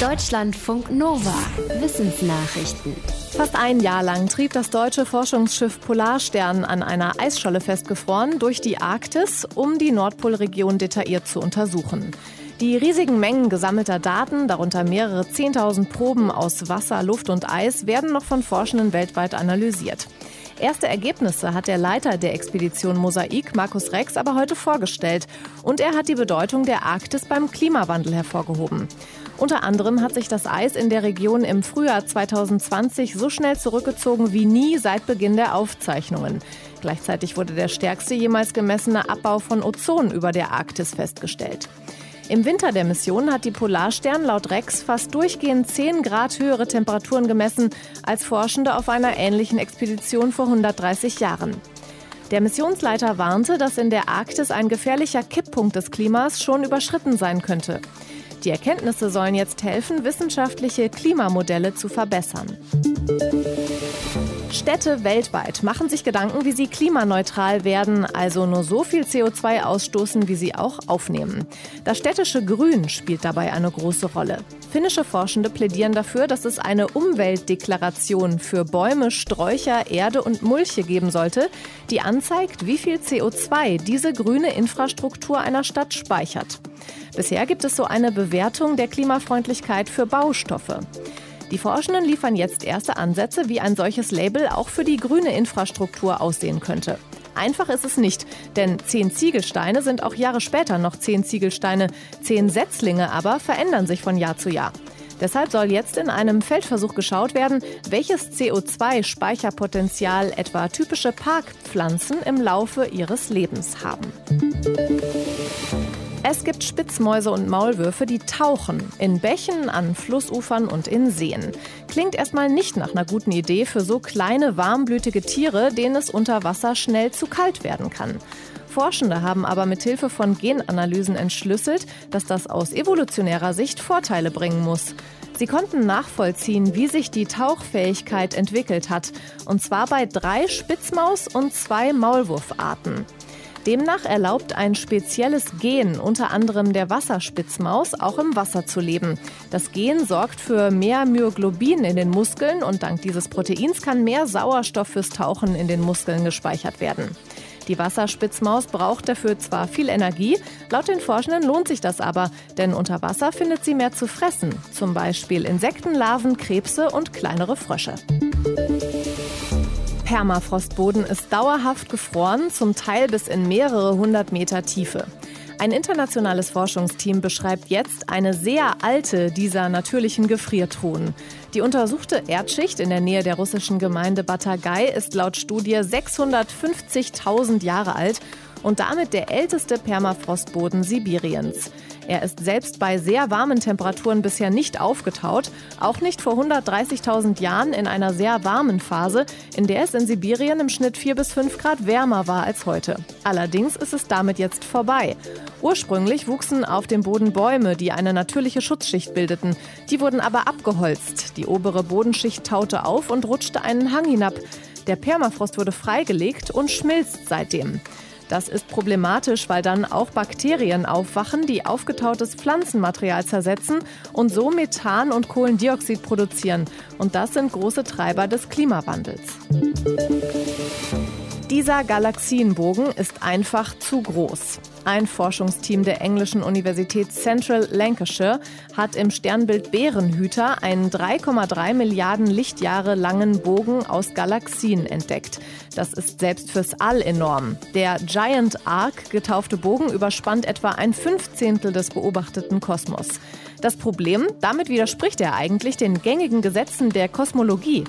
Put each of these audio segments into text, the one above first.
Deutschlandfunk Nova. Wissensnachrichten. Fast ein Jahr lang trieb das deutsche Forschungsschiff Polarstern an einer Eisscholle festgefroren durch die Arktis, um die Nordpolregion detailliert zu untersuchen. Die riesigen Mengen gesammelter Daten, darunter mehrere 10.000 Proben aus Wasser, Luft und Eis, werden noch von Forschenden weltweit analysiert. Erste Ergebnisse hat der Leiter der Expedition Mosaik, Markus Rex, aber heute vorgestellt. Und er hat die Bedeutung der Arktis beim Klimawandel hervorgehoben. Unter anderem hat sich das Eis in der Region im Frühjahr 2020 so schnell zurückgezogen wie nie seit Beginn der Aufzeichnungen. Gleichzeitig wurde der stärkste jemals gemessene Abbau von Ozon über der Arktis festgestellt. Im Winter der Mission hat die Polarstern laut Rex fast durchgehend 10 Grad höhere Temperaturen gemessen als Forschende auf einer ähnlichen Expedition vor 130 Jahren. Der Missionsleiter warnte, dass in der Arktis ein gefährlicher Kipppunkt des Klimas schon überschritten sein könnte. Die Erkenntnisse sollen jetzt helfen, wissenschaftliche Klimamodelle zu verbessern. Städte weltweit machen sich Gedanken, wie sie klimaneutral werden, also nur so viel CO2 ausstoßen, wie sie auch aufnehmen. Das städtische Grün spielt dabei eine große Rolle. Finnische Forschende plädieren dafür, dass es eine Umweltdeklaration für Bäume, Sträucher, Erde und Mulche geben sollte, die anzeigt, wie viel CO2 diese grüne Infrastruktur einer Stadt speichert. Bisher gibt es so eine Bewertung der Klimafreundlichkeit für Baustoffe. Die Forschenden liefern jetzt erste Ansätze, wie ein solches Label auch für die grüne Infrastruktur aussehen könnte. Einfach ist es nicht, denn zehn Ziegelsteine sind auch Jahre später noch zehn Ziegelsteine. Zehn Setzlinge aber verändern sich von Jahr zu Jahr. Deshalb soll jetzt in einem Feldversuch geschaut werden, welches CO2-Speicherpotenzial etwa typische Parkpflanzen im Laufe ihres Lebens haben. Es gibt Spitzmäuse und Maulwürfe, die tauchen. In Bächen, an Flussufern und in Seen. Klingt erstmal nicht nach einer guten Idee für so kleine, warmblütige Tiere, denen es unter Wasser schnell zu kalt werden kann. Forschende haben aber mit Hilfe von Genanalysen entschlüsselt, dass das aus evolutionärer Sicht Vorteile bringen muss. Sie konnten nachvollziehen, wie sich die Tauchfähigkeit entwickelt hat, und zwar bei drei Spitzmaus- und zwei Maulwurfarten. Demnach erlaubt ein spezielles Gen, unter anderem der Wasserspitzmaus, auch im Wasser zu leben. Das Gen sorgt für mehr Myoglobin in den Muskeln und dank dieses Proteins kann mehr Sauerstoff fürs Tauchen in den Muskeln gespeichert werden. Die Wasserspitzmaus braucht dafür zwar viel Energie, laut den Forschenden lohnt sich das aber, denn unter Wasser findet sie mehr zu fressen, zum Beispiel Insekten, Larven, Krebse und kleinere Frösche. Permafrostboden ist dauerhaft gefroren, zum Teil bis in mehrere hundert Meter Tiefe. Ein internationales Forschungsteam beschreibt jetzt eine sehr alte dieser natürlichen Gefriertruhen. Die untersuchte Erdschicht in der Nähe der russischen Gemeinde Batagay ist laut Studie 650.000 Jahre alt und damit der älteste Permafrostboden Sibiriens. Er ist selbst bei sehr warmen Temperaturen bisher nicht aufgetaut, auch nicht vor 130.000 Jahren in einer sehr warmen Phase, in der es in Sibirien im Schnitt 4 bis 5 Grad wärmer war als heute. Allerdings ist es damit jetzt vorbei. Ursprünglich wuchsen auf dem Boden Bäume, die eine natürliche Schutzschicht bildeten. Die wurden aber abgeholzt. Die obere Bodenschicht taute auf und rutschte einen Hang hinab. Der Permafrost wurde freigelegt und schmilzt seitdem. Das ist problematisch, weil dann auch Bakterien aufwachen, die aufgetautes Pflanzenmaterial zersetzen und so Methan und Kohlendioxid produzieren. Und das sind große Treiber des Klimawandels. Dieser Galaxienbogen ist einfach zu groß. Ein Forschungsteam der englischen Universität Central Lancashire hat im Sternbild Bärenhüter einen 3,3 Milliarden Lichtjahre langen Bogen aus Galaxien entdeckt. Das ist selbst fürs All enorm. Der Giant Arc getaufte Bogen überspannt etwa ein Fünfzehntel des beobachteten Kosmos. Das Problem, damit widerspricht er eigentlich den gängigen Gesetzen der Kosmologie.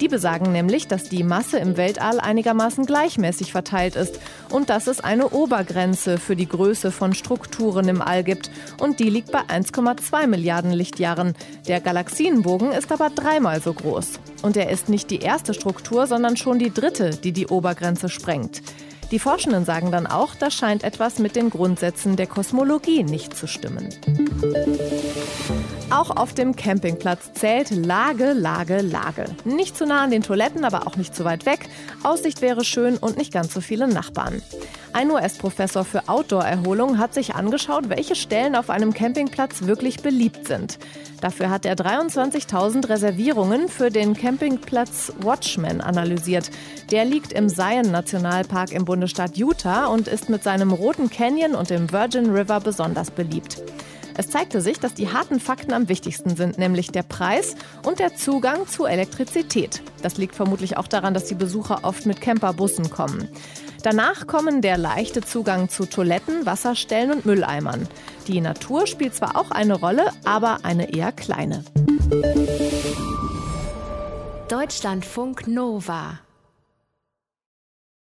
Die besagen nämlich, dass die Masse im Weltall einigermaßen gleichmäßig verteilt ist und dass es eine Obergrenze für die Größe von Strukturen im All gibt. Und die liegt bei 1,2 Milliarden Lichtjahren. Der Galaxienbogen ist aber dreimal so groß. Und er ist nicht die erste Struktur, sondern schon die dritte, die die Obergrenze sprengt. Die Forschenden sagen dann auch, da scheint etwas mit den Grundsätzen der Kosmologie nicht zu stimmen. Auch auf dem Campingplatz zählt Lage, Lage, Lage. Nicht zu nah an den Toiletten, aber auch nicht zu weit weg. Aussicht wäre schön und nicht ganz so viele Nachbarn. Ein US-Professor für Outdoor-Erholung hat sich angeschaut, welche Stellen auf einem Campingplatz wirklich beliebt sind. Dafür hat er 23.000 Reservierungen für den Campingplatz Watchman analysiert. Der liegt im Zion-Nationalpark im Bundesstaat Utah und ist mit seinem roten Canyon und dem Virgin River besonders beliebt. Es zeigte sich, dass die harten Fakten am wichtigsten sind, nämlich der Preis und der Zugang zu Elektrizität. Das liegt vermutlich auch daran, dass die Besucher oft mit Camperbussen kommen. Danach kommen der leichte Zugang zu Toiletten, Wasserstellen und Mülleimern. Die Natur spielt zwar auch eine Rolle, aber eine eher kleine. Deutschlandfunk Nova